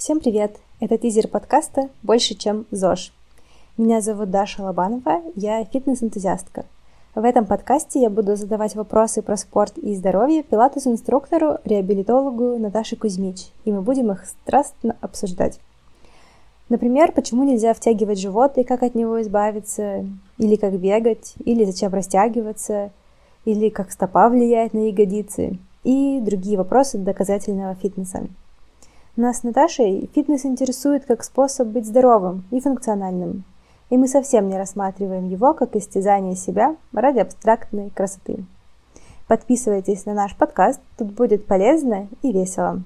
Всем привет! Это тизер подкаста «Больше, чем ЗОЖ». Меня зовут Даша Лобанова, я фитнес-энтузиастка. В этом подкасте я буду задавать вопросы про спорт и здоровье пилатес-инструктору, реабилитологу Наташе Кузьмич, и мы будем их страстно обсуждать. Например, почему нельзя втягивать живот и как от него избавиться, или как бегать, или зачем растягиваться, или как стопа влияет на ягодицы, и другие вопросы доказательного фитнеса. Нас с Наташей фитнес интересует как способ быть здоровым и функциональным, и мы совсем не рассматриваем его как истязание себя ради абстрактной красоты. Подписывайтесь на наш подкаст, тут будет полезно и весело.